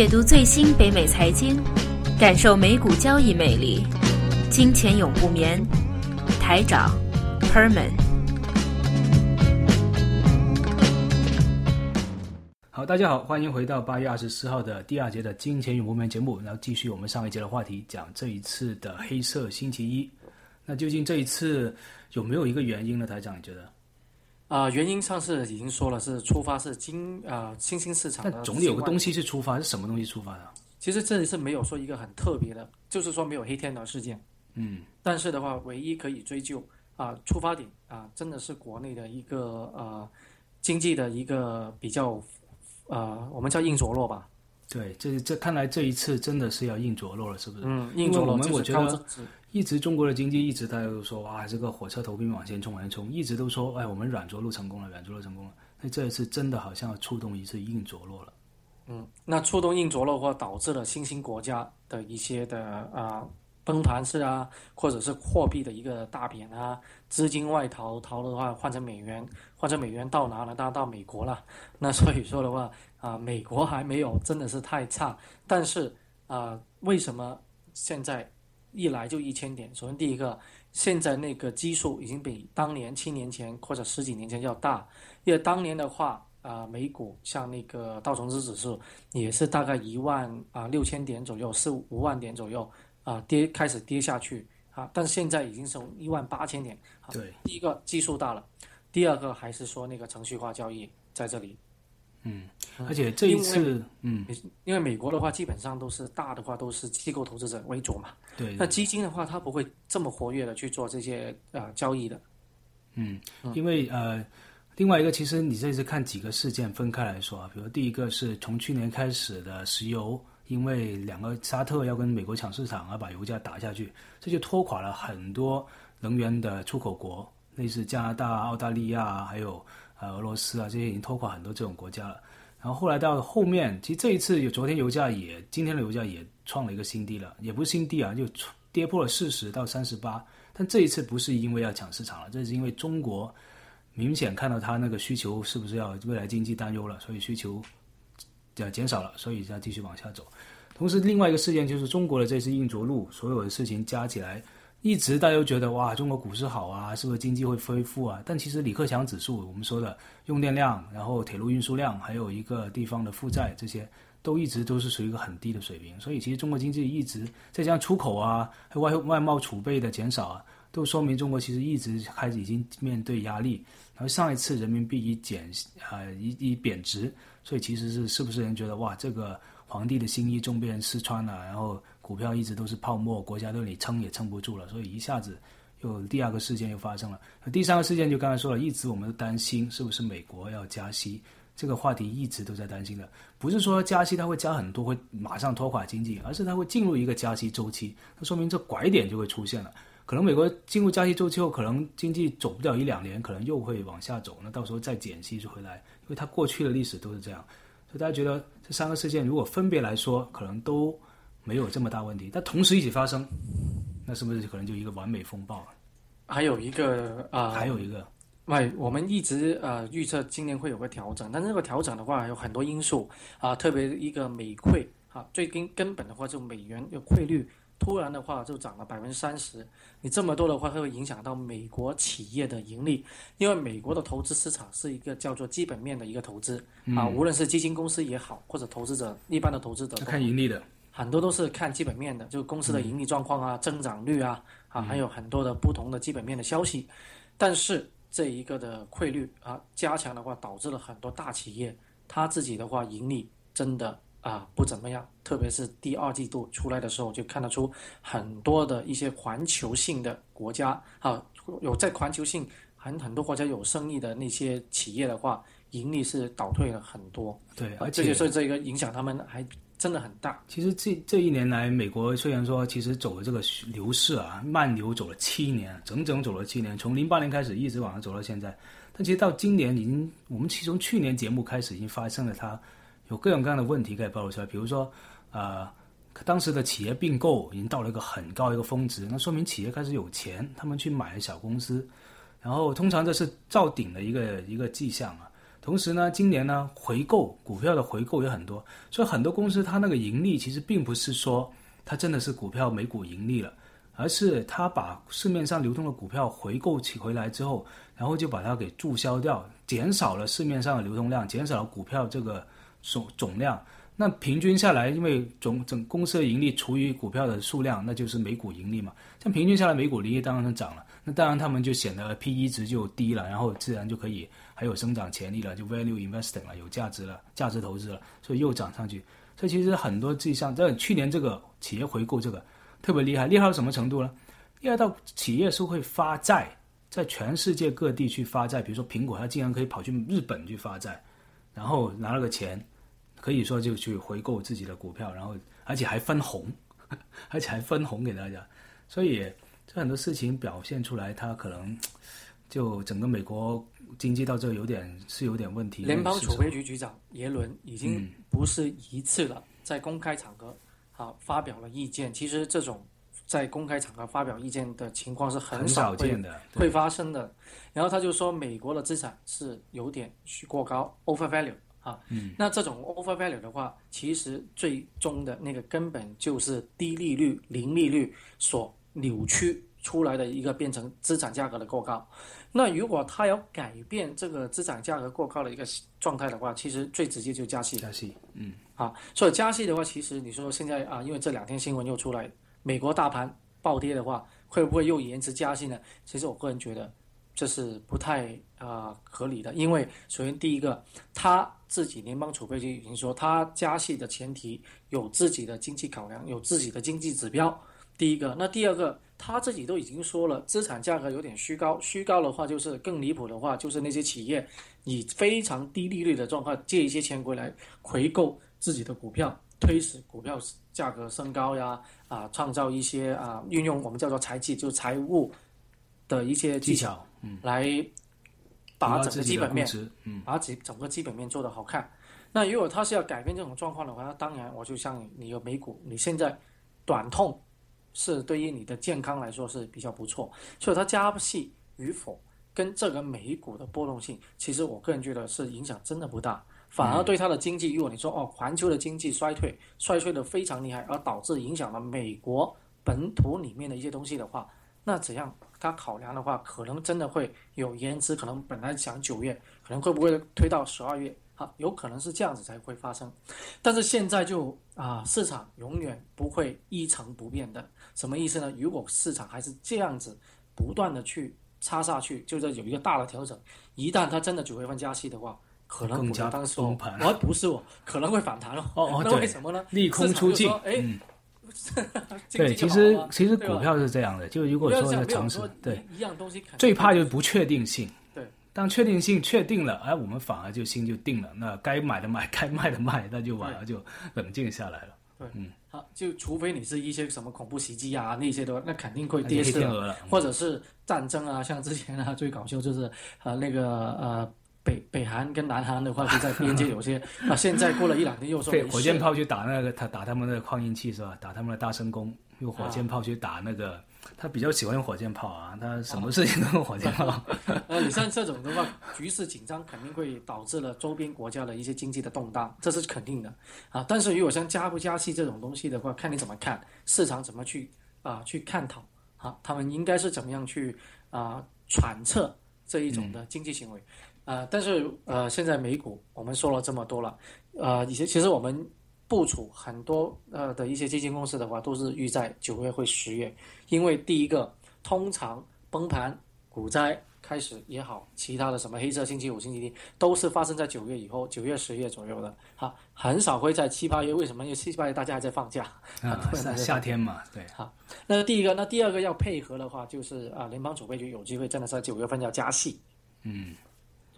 解读最新北美财经，感受美股交易魅力。金钱永不眠，台长 Perman。好，大家好，欢迎回到八月二十四号的第二节的金钱永不眠节目，然后继续我们上一节的话题，讲这一次的黑色星期一。那究竟这一次有没有一个原因呢？台长，你觉得？啊、原因上是已经说了，是出发是金啊、新兴市场的。但总得有个东西是出发，是什么东西出发啊？其实这里是没有说一个很特别的，就是说没有黑天鹅事件。嗯，但是的话，唯一可以追究啊、出发点啊、真的是国内的一个呃经济的一个比较呃，我们叫硬着落吧。对，这这看来这一次真的是要硬着陆了，是不是？嗯，我硬着陆就是们我觉得。一直中国的经济一直大家都说哇，这个火车头兵往前冲，往前冲，一直都说哎，我们软着陆成功了，软着陆成功了。那这一次真的好像要触动一次硬着陆了。嗯，那触动硬着陆的话，导致了新兴国家的一些的啊、崩盘式啊，或者是货币的一个大贬啊，资金外逃，逃的话换成美元，换成美元到哪了？当然到美国了。那所以说的话啊、美国还没有真的是太差，但是啊、为什么现在一来就一千点？首先第一个，现在那个基数已经比当年七年前或者十几年前要大，因为当年的话。啊、美股像那个道琼斯指数也是大概一万啊六千点左右，四五万点左右啊、跌开始跌下去啊，但是现在已经是一万八千点。啊对，第一个基数大了，第二个还是说那个程序化交易在这里，嗯，而且这一次，嗯，因为美国的话基本上都是大的话都是机构投资者为主嘛，对，那基金的话它不会这么活跃的去做这些呃交易的。嗯，因为呃，另外一个，其实你这次看几个事件分开来说啊，比如第一个是从去年开始的石油，因为两个沙特要跟美国抢市场而把油价打下去，这就拖垮了很多能源的出口国，类似加拿大、澳大利亚还有呃俄罗斯啊，这些已经拖垮很多这种国家了。然后后来到后面，其实这一次有昨天油价也，今天的油价也创了一个新低了，也不是新低啊，就跌破了四十到三十八。但这一次不是因为要抢市场了，这是因为中国明显看到它那个需求是不是要未来经济担忧了，所以需求呃减少了，所以要继续往下走。同时，另外一个事件就是中国的这次硬着陆，所有的事情加起来，一直大家都觉得哇，中国股市好啊，是不是经济会恢复啊？但其实李克强指数，我们说的用电量，然后铁路运输量，还有一个地方的负债，这些都一直都是属于一个很低的水平。所以其实中国经济一直再加上出口啊，还有外外贸储备的减少啊，都说明中国其实一直开始已经面对压力。然后上一次人民币一减啊、一一贬值，所以其实是是不是人觉得哇，这个皇帝的新衣终被人试穿了，然后股票一直都是泡沫，国家对你撑也撑不住了，所以一下子又第二个事件又发生了。那第三个事件就刚才说了，一直我们都担心是不是美国要加息，这个话题一直都在担心的，不是说加息它会加很多，会马上拖垮经济，而是它会进入一个加息周期，那说明这拐点就会出现了。可能美国进入加息周期后，可能经济走不了一两年，可能又会往下走，那到时候再减息就回来，因为它过去的历史都是这样。所以大家觉得这三个事件如果分别来说，可能都没有这么大问题，但同时一起发生，那是不是可能就一个完美风暴了？还有一个啊，还有一个，喂，我们一直呃预测今年会有个调整，但这个调整的话有很多因素啊，特别一个美汇啊，最根根本的话就美元的汇率突然的话就涨了百分之三十，你这么多的话会影响到美国企业的盈利，因为美国的投资市场是一个叫做基本面的一个投资啊，无论是基金公司也好，或者投资者一般的投资者看盈利的，很多都是看基本面的，就公司的盈利状况啊、增长率啊，啊，还有很多的不同的基本面的消息。但是这一个的汇率啊加强的话，导致了很多大企业它自己的话盈利真的啊不怎么样，特别是第二季度出来的时候，就看得出很多的一些环球性的国家啊，有在环球性很很多国家有生意的那些企业的话，盈利是倒退了很多。对，啊而且是这个影响他们还真的很大。其实这这一年来，美国虽然说其实走了这个牛市啊，慢牛走了七年，整整走了七年，从零八年开始一直往上走到现在。但其实到今年已经，我们其实从去年节目开始已经发生了它有各种各样的问题可以暴露出来，比如说呃，当时的企业并购已经到了一个很高一个峰值，那说明企业开始有钱，他们去买了小公司，然后通常这是造顶的一个一个迹象啊。同时呢，今年呢回购股票的回购也很多，所以很多公司它那个盈利其实并不是说它真的是股票每股盈利了，而是它把市面上流通的股票回购起回来之后，然后就把它给注销掉，减少了市面上的流通量，减少了股票这个总总量。那平均下来，因为总整公司的盈利除以股票的数量，那就是每股盈利嘛。像平均下来，每股盈利当然涨了，那当然他们就显得 P E 值就低了，然后自然就可以还有生长潜力了，就 value investing 了，有价值了，价值投资了，所以又涨上去。所以其实很多迹象，在去年这个企业回购这个特别厉害，厉害到什么程度呢？厉害到企业是会发债，在全世界各地去发债，比如说苹果，它竟然可以跑去日本去发债，然后拿了个钱。可以说就去回购自己的股票，然后而且还分红，而且还分红给大家，所以这很多事情表现出来，它可能就整个美国经济到这有点是有点问题。联邦储备局局长耶伦已经不是一次了，在公开场合啊发表了意见。其实这种在公开场合发表意见的情况是很少见的，会发生的。然后他就说，美国的资产是有点虚过高，over value。啊，嗯，那这种 over value 的话，其实最终的那个根本就是低利率、零利率所扭曲出来的一个变成资产价格的过高。那如果它要改变这个资产价格过高的一个状态的话，其实最直接就加息。加息，嗯，啊，所以加息的话，其实你说现在啊，因为这两天新闻又出来，美国大盘暴跌的话，会不会又延迟加息呢？其实我个人觉得。这是不太啊合理的，因为首先第一个，他自己联邦储备局已经说，他加息的前提有自己的经济考量，有自己的经济指标。第一个，那第二个，他自己都已经说了，资产价格有点虚高，虚高的话就是更离谱的话，就是那些企业以非常低利率的状况借一些钱回来回购自己的股票，推使股票价格升高呀，啊，创造一些啊，运用我们叫做财技，就财务的一些技巧。嗯，来把整个基本面，嗯，把整整个基本面做得好看。那如果他是要改变这种状况的话，那当然我就像你有美股，你现在短痛是对于你的健康来说是比较不错。所以它加息与否跟这个美股的波动性，其实我个人觉得是影响真的不大，反而对它的经济，如果你说哦，环球的经济衰退，衰退的非常厉害，而导致影响了美国本土里面的一些东西的话，那怎样？他考量的话，可能真的会有延迟，可能本来想九月，可能会不会推到十二月？哈，有可能是这样子才会发生。但是现在就啊，市场永远不会一成不变的。什么意思呢？如果市场还是这样子不断的去插下去，就是有一个大的调整，一旦它真的九月份加息的话，可能更加崩盘。而，不是我，可能会反弹哦。哦，那为什么呢？利空出尽。哎。对，其实其实股票是这样的，就如果说是长时，对，一样东西最怕就是不确定性。对，当确定性确定了，哎，我们反而就心就定了，那该买的买，该卖的卖，那就反而就冷静下来了。对，嗯，好，就除非你是一些什么恐怖袭击啊那些的话，那肯定会跌势了，或者是战争啊，像之前啊最搞笑就是呃那个呃。北北韩跟南韩的话，就在边界有些 啊。现在过了一两天，又说火箭炮去打那个他打他们的矿印器是吧？打他们的大声宫，用火箭炮去打那个。他比较喜欢用火箭炮啊，他什么事情都用火箭炮。呃，你像这种的话，局势紧张肯定会导致了周边国家的一些经济的动荡，这是肯定的啊。但是如果像加不加息这种东西的话，看你怎么看，市场怎么去啊去探讨啊，他们应该是怎么样去啊揣测这一种的经济行为。呃，但是呃，现在美股我们说了这么多了，呃，以前其实我们部署很多呃的一些基金公司的话，都是预在九月或十月，因为第一个通常崩盘股灾开始也好，其他的什么黑色星期五、星期天都是发生在九月以后，九月、十月左右的，哈，很少会在七八月。为什么？因为七八月大家还在放假啊，夏天嘛，对。哈，那第一个，那第二个要配合的话，就是啊，联邦储备局有机会真的在九月份要加息，嗯。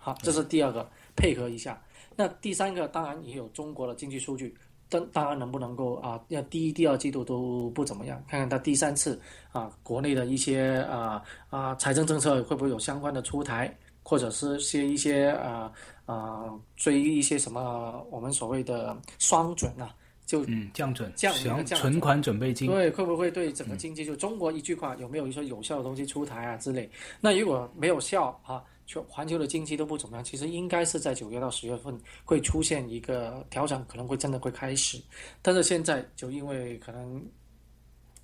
好，这是第二个，配合一下。那第三个当然也有中国的经济数据，当当然能不能够啊？要第一、第二季度都不怎么样，看看它第三次啊，国内的一些啊啊财政政策会不会有相关的出台，或者是些一些啊啊追一些什么我们所谓的双准啊。就嗯降准降降存款准备金对会不会对整个经济就中国一句话有没有一些有效的东西出台啊之类？那如果没有效啊，全环球的经济都不怎么样，其实应该是在九月到十月份会出现一个调整，可能会真的会开始。但是现在就因为可能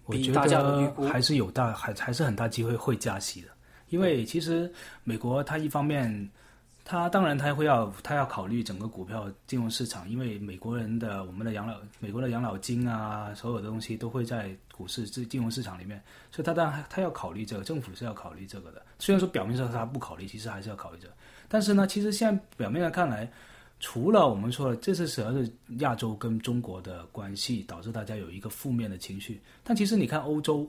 我觉比大家的预得估还是有大还还是很大机会会加息的，因为其实美国它一方面，他当然他会要他要考虑整个股票金融市场，因为美国人的我们的养老美国的养老金啊，所有的东西都会在股市这金融市场里面，所以他当然他要考虑这个，政府是要考虑这个的。虽然说表面上他不考虑，其实还是要考虑这个。但是呢，其实现在表面上看来，除了我们说的这次主要是亚洲跟中国的关系导致大家有一个负面的情绪，但其实你看欧洲，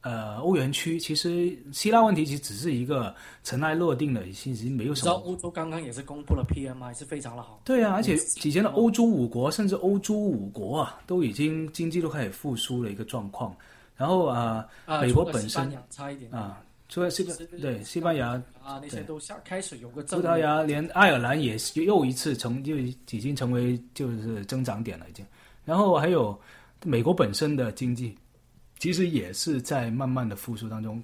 呃，欧元区其实希腊问题其实只是一个尘埃落定的，其实没有什么。你知道欧洲刚刚也是公布了 PMI 是非常的好，对啊，而且以前的欧洲五国甚至欧洲五国啊，都已经经济都开始复苏的一个状况。然后啊、啊，美国本身啊，除了西班对西班牙、啊那些都下开始有个葡萄牙，连爱尔兰也是又一次成就已经成为就是增长点了已经。然后还有美国本身的经济，其实也是在慢慢的复苏当中。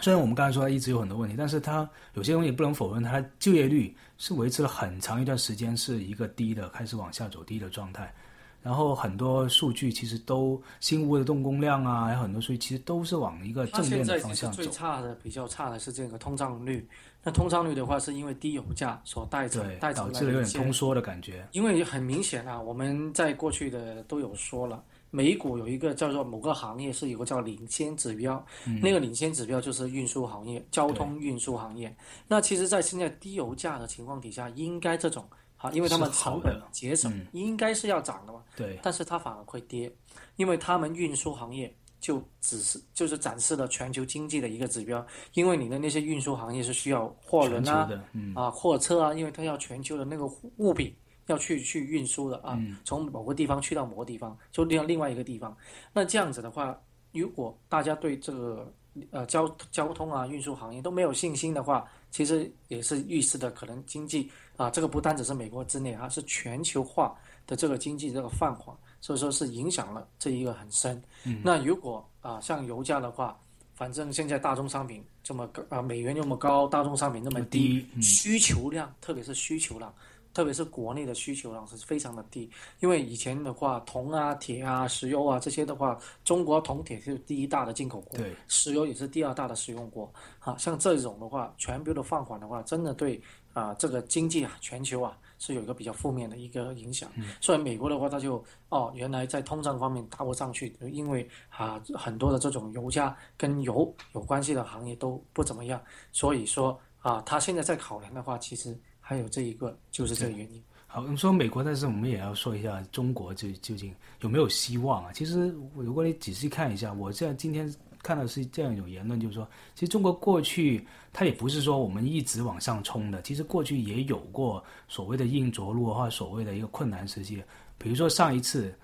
虽然我们刚才说它一直有很多问题，但是它有些东西不能否认，它就业率是维持了很长一段时间是一个低的，开始往下走低的状态。然后很多数据其实都新屋的动工量啊，还有很多数据其实都是往一个正面的方向走。最差的、比较差的是这个通胀率。那通胀率的话，是因为低油价所带成对，带导致了有来的一些点通缩的感觉。因为很明显啊，我们在过去的都有说了，美股有一个叫做某个行业是有个叫领先指标，嗯。那个领先指标就是运输行业、交通运输行业。那其实，在现在低油价的情况底下，应该这种啊，因为他们成本节省，嗯。应该是要涨的嘛，对，但是它反而会跌，因为他们运输行业。就只是就是展示了全球经济的一个指标，因为你的那些运输行业是需要货轮啊，啊，货车啊，因为它要全球的那个物品要去去运输的啊，嗯从某个地方去到某个地方，就另另外一个地方。那这样子的话，如果大家对这个呃交交通啊运输行业都没有信心的话，其实也是预示的可能经济啊，这个不单只是美国之内啊，是全球化的这个经济这个放缓，所以说是影响了这一个很深。嗯那如果啊像油价的话，反正现在大宗商品这么高啊，美元那么高，大宗商品那么低，低，嗯需求量，特别是需求量，特别是国内的需求量是非常的低。因为以前的话，铜啊、铁啊、石油啊这些的话，中国铜铁是第一大的进口国，石油也是第二大的使用国。啊，像这种的话，全部的放缓的话，真的对啊这个经济啊，全球啊是有一个比较负面的一个影响。所以美国的话，它就哦，原来在通胀方面搭不上去，因为啊很多的这种油价跟油有关系的行业都不怎么样，所以说啊，它现在在考量的话，其实还有这一个就是这个原因。好，你说美国，但是我们也要说一下中国究究竟有没有希望啊？其实如果你仔细看一下，我现在今天看到是这样一种言论，就是说，其实中国过去它也不是说我们一直往上冲的，其实过去也有过所谓的硬着陆或所谓的一个困难时期。比如说上一次，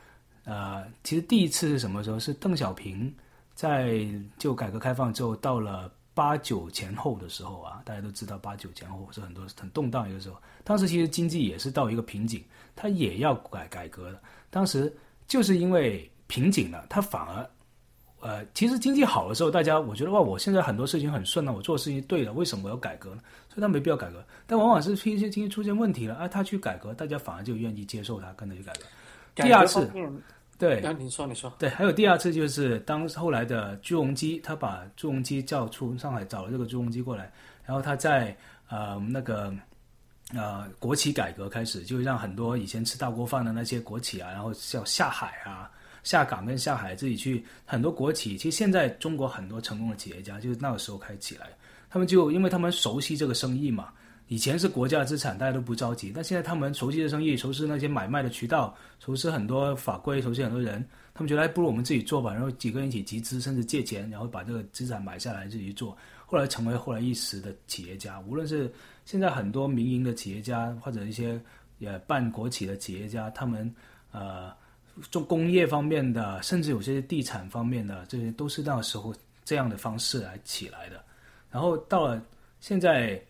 呃，其实第一次是什么时候？是邓小平在就改革开放之后到了。八九前后的时候啊，大家都知道八九前后是很多很动荡一个时候。当时其实经济也是到一个瓶颈，它也要改改革的。当时就是因为瓶颈了，它反而呃，其实经济好的时候，大家我觉得哇，我现在很多事情很顺了，我做事情对了，为什么我要改革呢？所以他没必要改革。但往往是一些经济出现问题了，啊，他去改革，大家反而就愿意接受他，跟着去改革。第二次对，啊，你说你说，对，还有第二次就是当后来的朱镕基，他把朱镕基叫出上海，找了这个朱镕基过来，然后他在呃那个呃国企改革开始，就让很多以前吃大锅饭的那些国企啊，然后叫下海啊、下岗跟下海自己去，很多国企，其实现在中国很多成功的企业家就是那个时候开始起来，他们就因为他们熟悉这个生意嘛。以前是国家资产，大家都不着急，但现在他们熟悉的生意，熟悉那些买卖的渠道，熟悉很多法规，熟悉很多人，他们觉得哎，不如我们自己做吧，然后几个人一起集资，甚至借钱，然后把这个资产买下来自己做，后来成为后来一时的企业家。无论是现在很多民营的企业家，或者一些也办国企的企业家，他们呃做工业方面的，甚至有些地产方面的，这些都是那时候这样的方式来起来的。然后到了现在。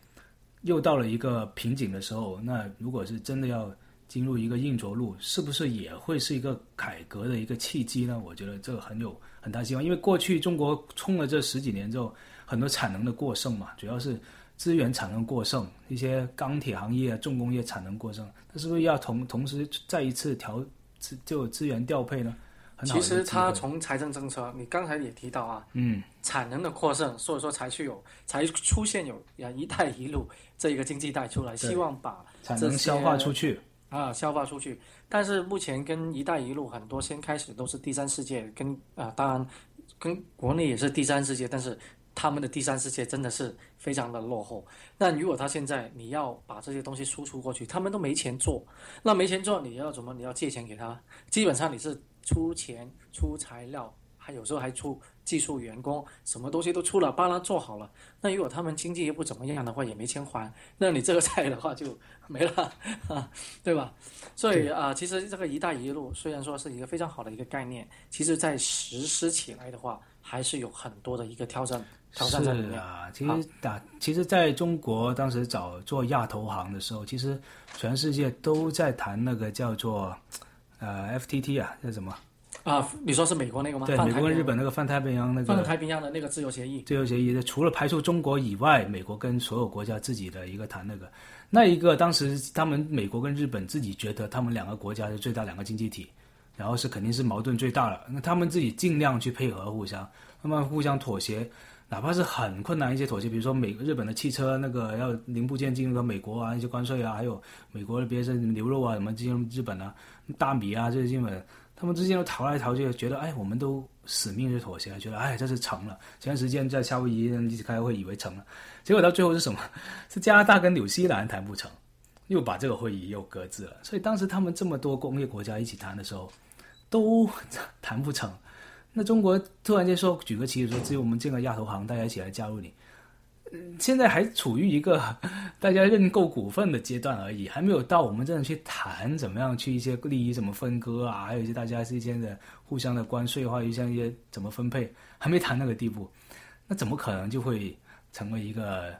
又到了一个瓶颈的时候，那如果是真的要进入一个硬着陆，是不是也会是一个改革的一个契机呢？我觉得这个很有很大希望，因为过去中国冲了这十几年之后，很多产能的过剩嘛，主要是资源产能过剩，一些钢铁行业、重工业产能过剩，它是不是要同同时再一次调资就资源调配呢？其实它从财政政策，你刚才也提到啊，嗯，产能的扩盛，所以说才去有才出现有“一带一路”这一个经济带出来，希望把产能消化出去啊，消化出去。但是目前跟“一带一路”很多先开始都是第三世界，跟啊，当然跟国内也是第三世界，但是。他们的第三世界真的是非常的落后。那如果他现在你要把这些东西输出过去，他们都没钱做，那没钱做你要怎么？你要借钱给他？基本上你是出钱、出材料，还有时候还出技术员工，什么东西都出了，帮他做好了。那如果他们经济又不怎么样的话，也没钱还，那你这个债的话就没了，啊，对吧？所以啊，其实这个“一带一路”虽然说是一个非常好的一个概念，其实在实施起来的话，还是有很多的一个挑战。是啊，其实打，其实在中国当时找做亚投行的时候，其实全世界都在谈那个叫做呃 FTT 啊，叫什么？啊，你说是美国那个吗？对，美国跟日本那个泛太平洋那个泛太平洋的那个自由协议。自由协议，除了排除中国以外，美国跟所有国家自己的一个谈那个，那一个当时他们美国跟日本自己觉得他们两个国家是最大两个经济体，然后是肯定是矛盾最大了，那他们自己尽量去配合互相，那么互相妥协。哪怕是很困难一些妥协，比如说美日本的汽车那个要零部件进入到美国啊，一些关税啊，还有美国的别是牛肉啊什么进入日本啊，大米啊这些基本，他们之间都逃来逃去，觉得哎，我们都死命去妥协，觉得哎这是成了。前段时间在夏威夷一起开会，以为成了，结果到最后是什么？是加拿大跟纽西兰谈不成，又把这个会议又搁置了。所以当时他们这么多工业国家一起谈的时候，都 谈不成。那中国突然间说举个旗子说，只有我们建个亚投行，大家一起来加入你。现在还处于一个 大家认购股份的阶段而已，还没有到我们真的去谈怎么样去一些利益怎么分割啊，还有一些大家之间的互相的关税化，就像一些怎么分配，还没谈那个地步。那怎么可能就会成为一个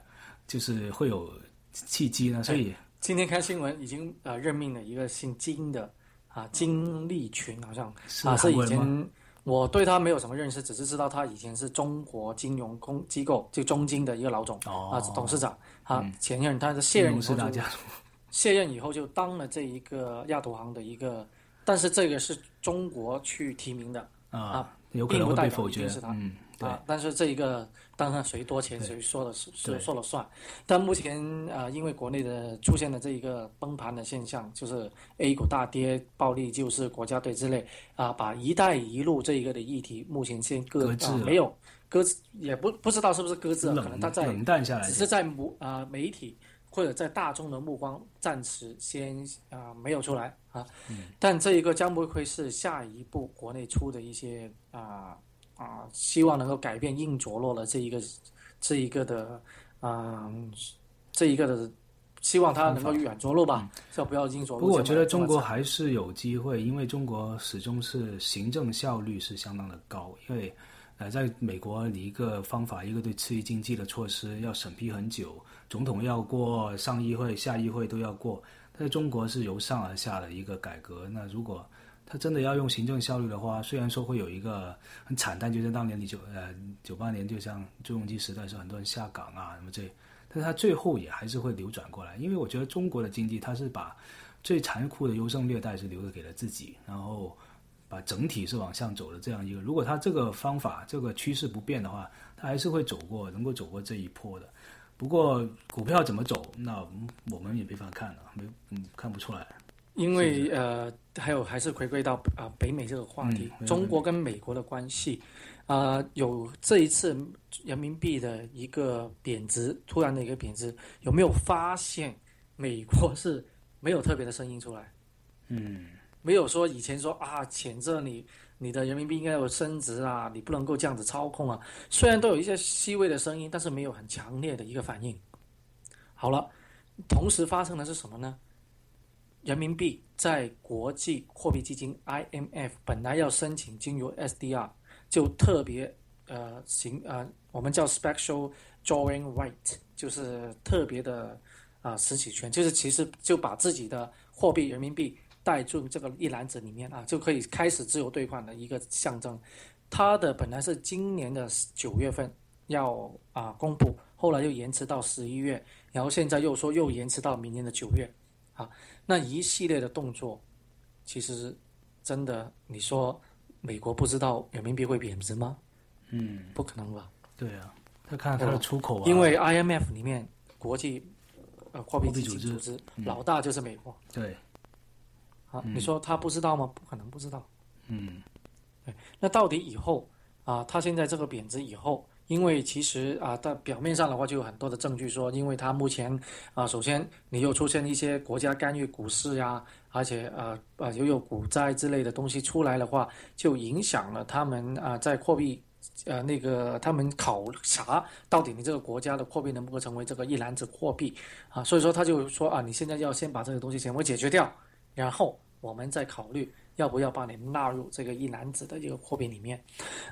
就是会有契机呢？所以今天看新闻已经呃任命了一个姓金的啊金立群，好像啊是以前。我对他没有什么认识，只是知道他以前是中国金融公机构就中金的一个老总啊，董事长啊，前任他是卸任以后就 卸任以后就当了这一个亚投行的一个，但是这个是中国去提名的啊，并不代表一定是他。啊，但是这一个当然谁多钱谁说了是说了算，但目前啊，因为国内的出现了这一个崩盘的现象，就是 A 股大跌、暴力就是国家队之类啊，把“一带一路”这一个的议题目前先搁置，没有搁置，也不不知道是不是搁置了，可能它在冷淡下来，只是在媒啊媒体或者在大众的目光暂时先啊没有出来啊，但这一个将不会是下一步国内出的一些啊。啊，希望能够改变硬着落的这一个，这一个的，嗯，这一个的，希望它能够软着落吧，就不要硬着落？不过我觉得中国还是有机会，因为中国始终是行政效率是相当的高。因为，呃，在美国，你一个方法，一个对刺激经济的措施要审批很久，总统要过，上议会、下议会都要过。但是中国是由上而下的一个改革，那如果。他真的要用行政效率的话，虽然说会有一个很惨淡，就像当年你九呃九八年，就像朱镕基时代，是很多人下岗啊什么这，但是他最后也还是会流转过来，因为我觉得中国的经济，它是把最残酷的优胜劣汰是留给了自己，然后把整体是往上走的这样一个。如果他这个方法这个趋势不变的话，他还是会走过，能够走过这一波的。不过股票怎么走，那我们也没法看了，没嗯看不出来。因为呃，还有还是回归到啊北美这个话题，中国跟美国的关系，啊有这一次人民币的一个贬值，突然的一个贬值，有没有发现美国是没有特别的声音出来？嗯，没有说以前说啊谴责你你的人民币应该有升值啊，你不能够这样子操控啊，虽然都有一些细微的声音，但是没有很强烈的一个反应。好了，同时发生的是什么呢？人民币在国际货币基金 IMF 本来要申请进入 SDR，就特别呃行呃，我们叫 Special Drawing Right，就是特别的啊实体权，就是其实就把自己的货币人民币带进这个一篮子里面啊，就可以开始自由兑换的一个象征。它的本来是今年的九月份要啊公布，后来又延迟到十一月，然后现在又说又延迟到明年的九月，啊，那一系列的动作，其实真的你说美国不知道人民币会贬值吗？嗯，不可能吧？对啊，他看他的出口啊，因为 IMF 里面国际呃货币基金组织组织老大就是美国对，啊，你说他不知道吗？不可能不知道。嗯对那到底以后啊，他现在这个贬值以后，因为其实啊，它表面上的话就有很多的证据说，因为它目前啊，首先你又出现一些国家干预股市呀，而且呃呃又有股灾之类的东西出来的话，就影响了他们啊在货币。呃，那个他们考察到底你这个国家的货币能不能成为这个一篮子货币啊？所以说他就说啊，你现在要先把这个东西全部解决掉，然后我们再考虑要不要把你纳入这个一篮子的一个货币里面，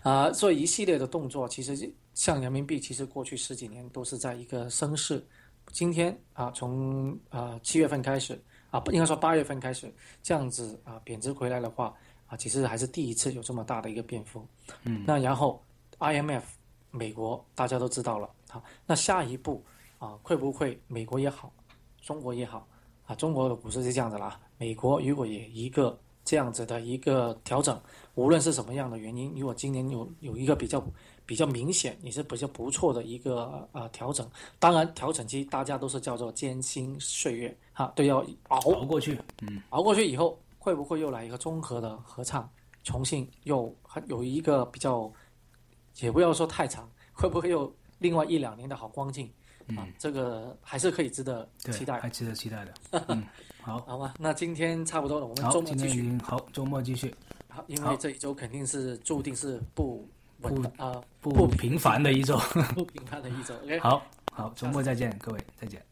啊，所以一系列的动作，其实像人民币，其实过去十几年都是在一个升势，今天啊，从啊七月份开始啊，不应该说八月份开始这样子啊贬值回来的话啊，其实还是第一次有这么大的一个变幅，嗯，那然后 IMF 美国大家都知道了，啊，那下一步啊会不会美国也好，中国也好啊，中国的股市是这样子啦，美国如果也一个这样子的一个调整，无论是什么样的原因，如果今年有有一个比较比较明显，也是比较不错的一个呃调整，当然调整期大家都是叫做艰辛岁月哈，都要熬熬过去，嗯熬过去以后，会不会又来一个综合的合唱，重庆又还有一个比较，也不要说太长，会不会又另外一两年的好光景啊？这个还是可以值得，期待还。值得期待的，嗯，好，好吧，那今天差不多了，我们，周末继续。经好，周末继续，好，因为这一周肯定是注定是不稳的啊、不平凡的一周，不平凡的一周。OK，好好，周末再见，各位再见。